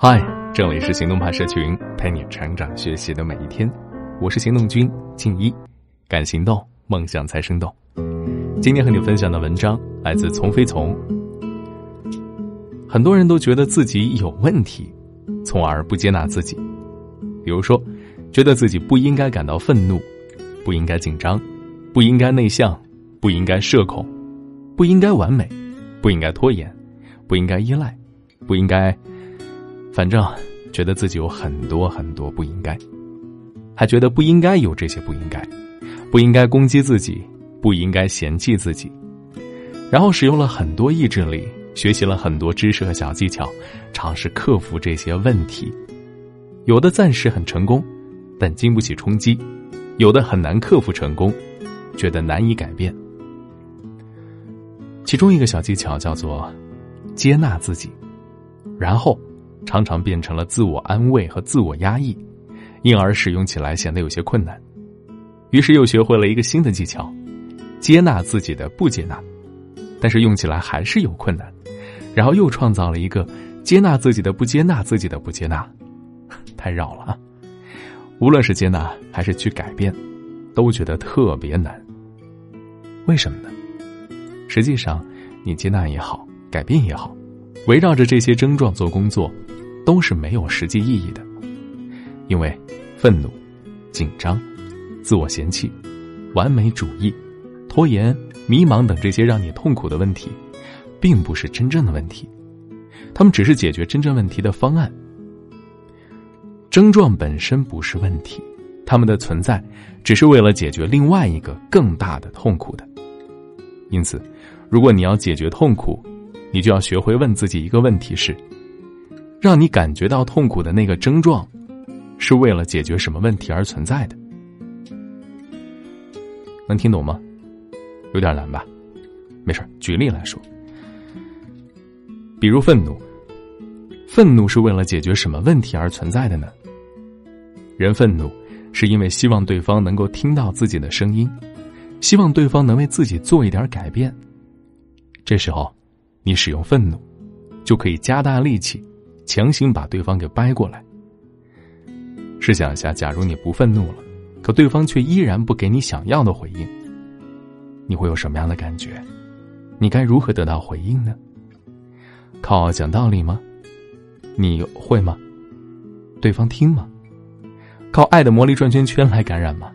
嗨，这里是行动派社群，陪你成长学习的每一天。我是行动君静一，敢行动，梦想才生动。今天和你分享的文章来自从飞从。很多人都觉得自己有问题，从而不接纳自己。比如说，觉得自己不应该感到愤怒，不应该紧张，不应该内向，不应该社恐，不应该完美，不应该拖延，不应该依赖，不应该。反正觉得自己有很多很多不应该，还觉得不应该有这些不应该，不应该攻击自己，不应该嫌弃自己，然后使用了很多意志力，学习了很多知识和小技巧，尝试克服这些问题。有的暂时很成功，但经不起冲击；有的很难克服成功，觉得难以改变。其中一个小技巧叫做接纳自己，然后。常常变成了自我安慰和自我压抑，因而使用起来显得有些困难。于是又学会了一个新的技巧：接纳自己的不接纳，但是用起来还是有困难。然后又创造了一个接纳自己的不接纳自己的不接纳，太绕了啊！无论是接纳还是去改变，都觉得特别难。为什么呢？实际上，你接纳也好，改变也好，围绕着这些症状做工作。都是没有实际意义的，因为愤怒、紧张、自我嫌弃、完美主义、拖延、迷茫等这些让你痛苦的问题，并不是真正的问题，他们只是解决真正问题的方案。症状本身不是问题，他们的存在只是为了解决另外一个更大的痛苦的。因此，如果你要解决痛苦，你就要学会问自己一个问题：是。让你感觉到痛苦的那个症状，是为了解决什么问题而存在的？能听懂吗？有点难吧？没事举例来说，比如愤怒，愤怒是为了解决什么问题而存在的呢？人愤怒是因为希望对方能够听到自己的声音，希望对方能为自己做一点改变。这时候，你使用愤怒，就可以加大力气。强行把对方给掰过来。试想一下，假如你不愤怒了，可对方却依然不给你想要的回应，你会有什么样的感觉？你该如何得到回应呢？靠讲道理吗？你会吗？对方听吗？靠爱的魔力转圈圈来感染吗？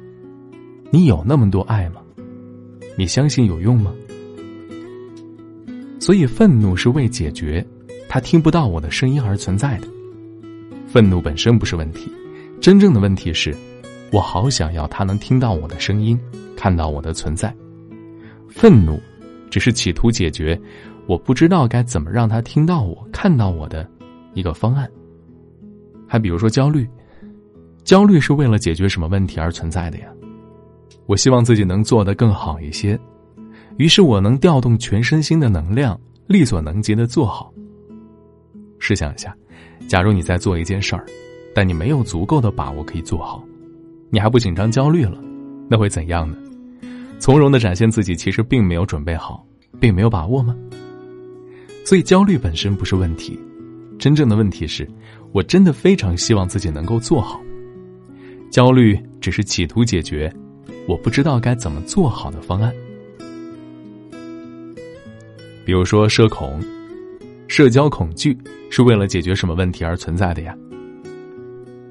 你有那么多爱吗？你相信有用吗？所以，愤怒是为解决。他听不到我的声音而存在的愤怒本身不是问题，真正的问题是，我好想要他能听到我的声音，看到我的存在。愤怒只是企图解决我不知道该怎么让他听到我、看到我的一个方案。还比如说焦虑，焦虑是为了解决什么问题而存在的呀？我希望自己能做得更好一些，于是我能调动全身心的能量，力所能及的做好。试想一下，假如你在做一件事儿，但你没有足够的把握可以做好，你还不紧张焦虑了，那会怎样呢？从容的展现自己，其实并没有准备好，并没有把握吗？所以焦虑本身不是问题，真正的问题是，我真的非常希望自己能够做好。焦虑只是企图解决我不知道该怎么做好的方案。比如说社恐。社交恐惧是为了解决什么问题而存在的呀？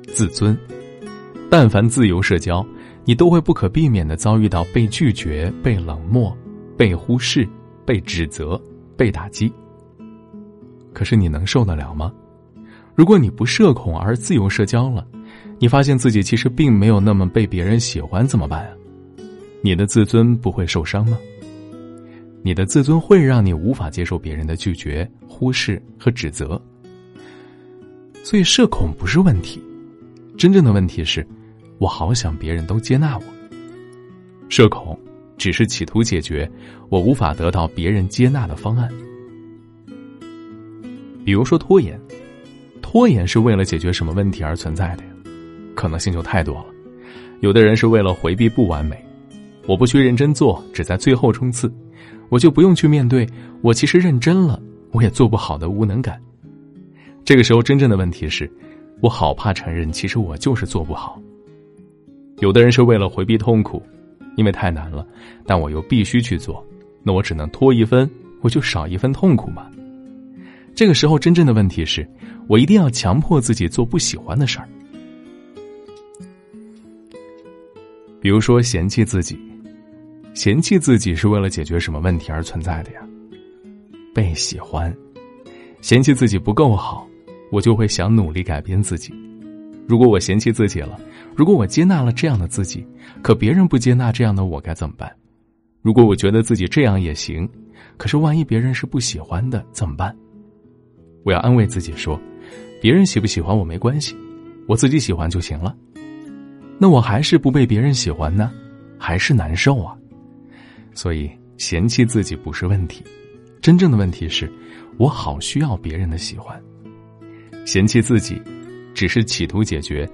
自尊。但凡自由社交，你都会不可避免的遭遇到被拒绝、被冷漠、被忽视、被指责、被打击。可是你能受得了吗？如果你不社恐而自由社交了，你发现自己其实并没有那么被别人喜欢，怎么办啊？你的自尊不会受伤吗？你的自尊会让你无法接受别人的拒绝、忽视和指责，所以社恐不是问题，真正的问题是，我好想别人都接纳我。社恐只是企图解决我无法得到别人接纳的方案。比如说拖延，拖延是为了解决什么问题而存在的呀？可能性就太多了。有的人是为了回避不完美，我不去认真做，只在最后冲刺。我就不用去面对我其实认真了我也做不好的无能感，这个时候，真正的问题是，我好怕承认，其实我就是做不好。有的人是为了回避痛苦，因为太难了，但我又必须去做，那我只能拖一分，我就少一分痛苦嘛。这个时候，真正的问题是我一定要强迫自己做不喜欢的事儿，比如说嫌弃自己，嫌弃自己是为了解决什么问题而存在的呀？被喜欢，嫌弃自己不够好，我就会想努力改变自己。如果我嫌弃自己了，如果我接纳了这样的自己，可别人不接纳这样的我该怎么办？如果我觉得自己这样也行，可是万一别人是不喜欢的怎么办？我要安慰自己说，别人喜不喜欢我没关系，我自己喜欢就行了。那我还是不被别人喜欢呢，还是难受啊。所以嫌弃自己不是问题。真正的问题是，我好需要别人的喜欢。嫌弃自己，只是企图解决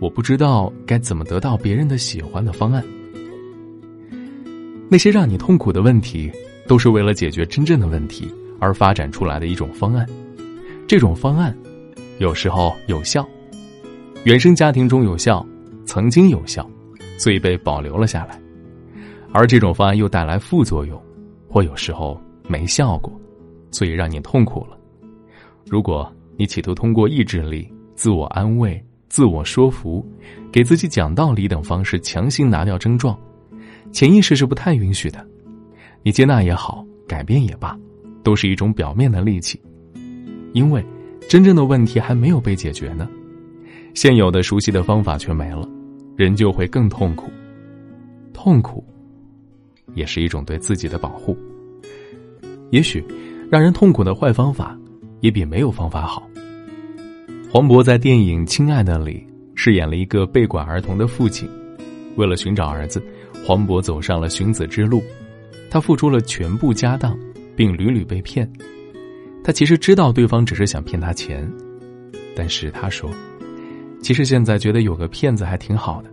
我不知道该怎么得到别人的喜欢的方案。那些让你痛苦的问题，都是为了解决真正的问题而发展出来的一种方案。这种方案，有时候有效，原生家庭中有效，曾经有效，所以被保留了下来。而这种方案又带来副作用，或有时候。没效果，所以让你痛苦了。如果你企图通过意志力、自我安慰、自我说服、给自己讲道理等方式强行拿掉症状，潜意识是不太允许的。你接纳也好，改变也罢，都是一种表面的力气，因为真正的问题还没有被解决呢。现有的熟悉的方法却没了，人就会更痛苦。痛苦，也是一种对自己的保护。也许，让人痛苦的坏方法，也比没有方法好。黄渤在电影《亲爱的》里饰演了一个被拐儿童的父亲，为了寻找儿子，黄渤走上了寻子之路。他付出了全部家当，并屡屡被骗。他其实知道对方只是想骗他钱，但是他说：“其实现在觉得有个骗子还挺好的，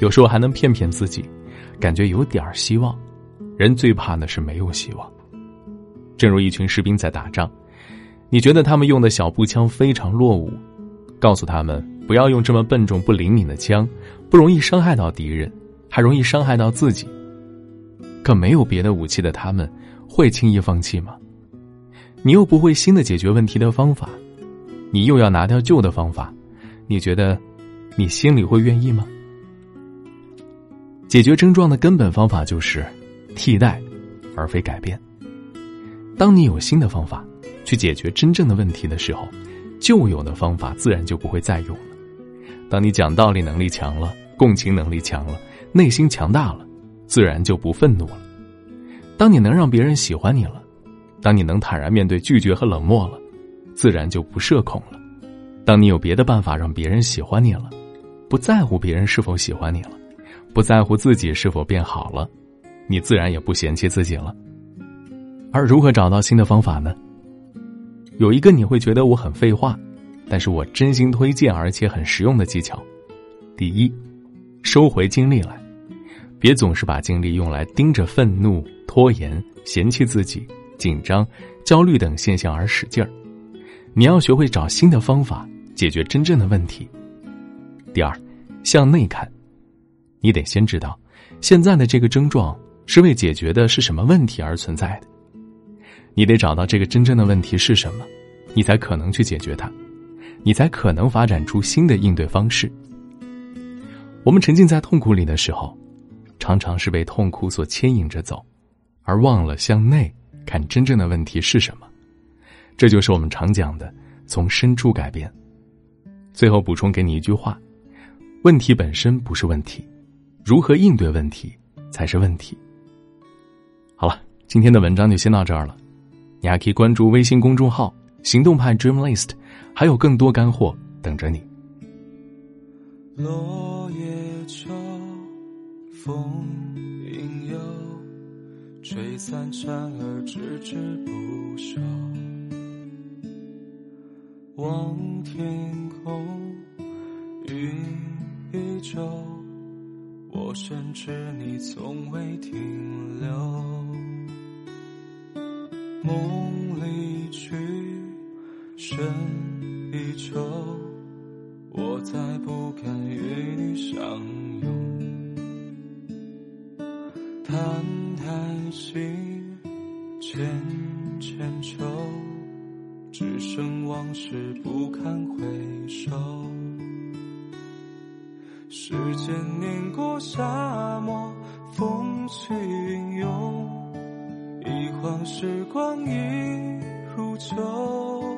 有时候还能骗骗自己，感觉有点希望。人最怕的是没有希望。”正如一群士兵在打仗，你觉得他们用的小步枪非常落伍，告诉他们不要用这么笨重不灵敏的枪，不容易伤害到敌人，还容易伤害到自己。可没有别的武器的他们，会轻易放弃吗？你又不会新的解决问题的方法，你又要拿掉旧的方法，你觉得，你心里会愿意吗？解决症状的根本方法就是替代，而非改变。当你有新的方法去解决真正的问题的时候，旧有的方法自然就不会再用了。当你讲道理能力强了，共情能力强了，内心强大了，自然就不愤怒了。当你能让别人喜欢你了，当你能坦然面对拒绝和冷漠了，自然就不社恐了。当你有别的办法让别人喜欢你了，不在乎别人是否喜欢你了，不在乎自己是否变好了，你自然也不嫌弃自己了。而如何找到新的方法呢？有一个你会觉得我很废话，但是我真心推荐而且很实用的技巧。第一，收回精力来，别总是把精力用来盯着愤怒、拖延、嫌弃自己、紧张、焦虑等现象而使劲儿。你要学会找新的方法解决真正的问题。第二，向内看，你得先知道，现在的这个症状是为解决的是什么问题而存在的。你得找到这个真正的问题是什么，你才可能去解决它，你才可能发展出新的应对方式。我们沉浸在痛苦里的时候，常常是被痛苦所牵引着走，而忘了向内看真正的问题是什么。这就是我们常讲的从深处改变。最后补充给你一句话：问题本身不是问题，如何应对问题才是问题。好了，今天的文章就先到这儿了。你还可以关注微信公众号“行动派 Dream List”，还有更多干货等着你。落叶秋，风影悠，吹散蝉儿吱吱不休。望天空，云依旧，我深知你从未停留。梦里去，深。求，我再不敢与你相拥。叹叹息，牵牵手，只剩往事不堪回首。时间碾过沙漠，风起云涌，一晃时光已如旧。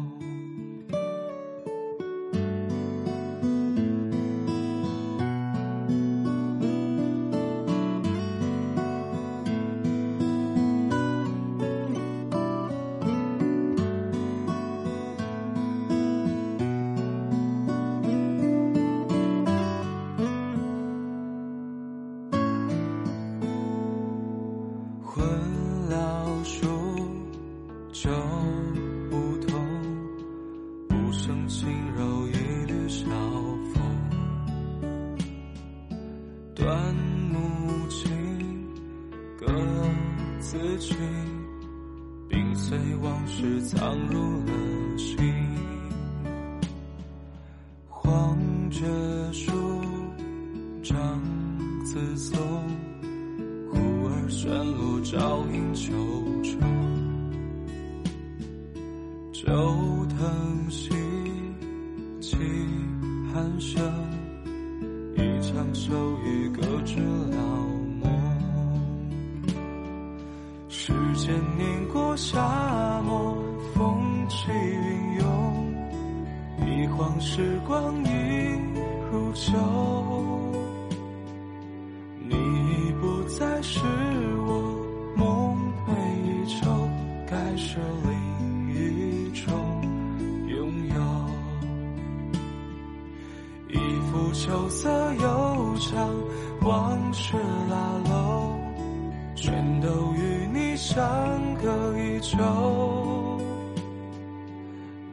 轻柔一缕晓风，断木琴各自去，冰碎往事藏入了心，黄桷树长自松。忽而旋落，照影秋愁。旧藤新，起寒声，一场秋雨，隔纸了梦。时间碾过沙漠，风起云涌，一晃时光已如旧。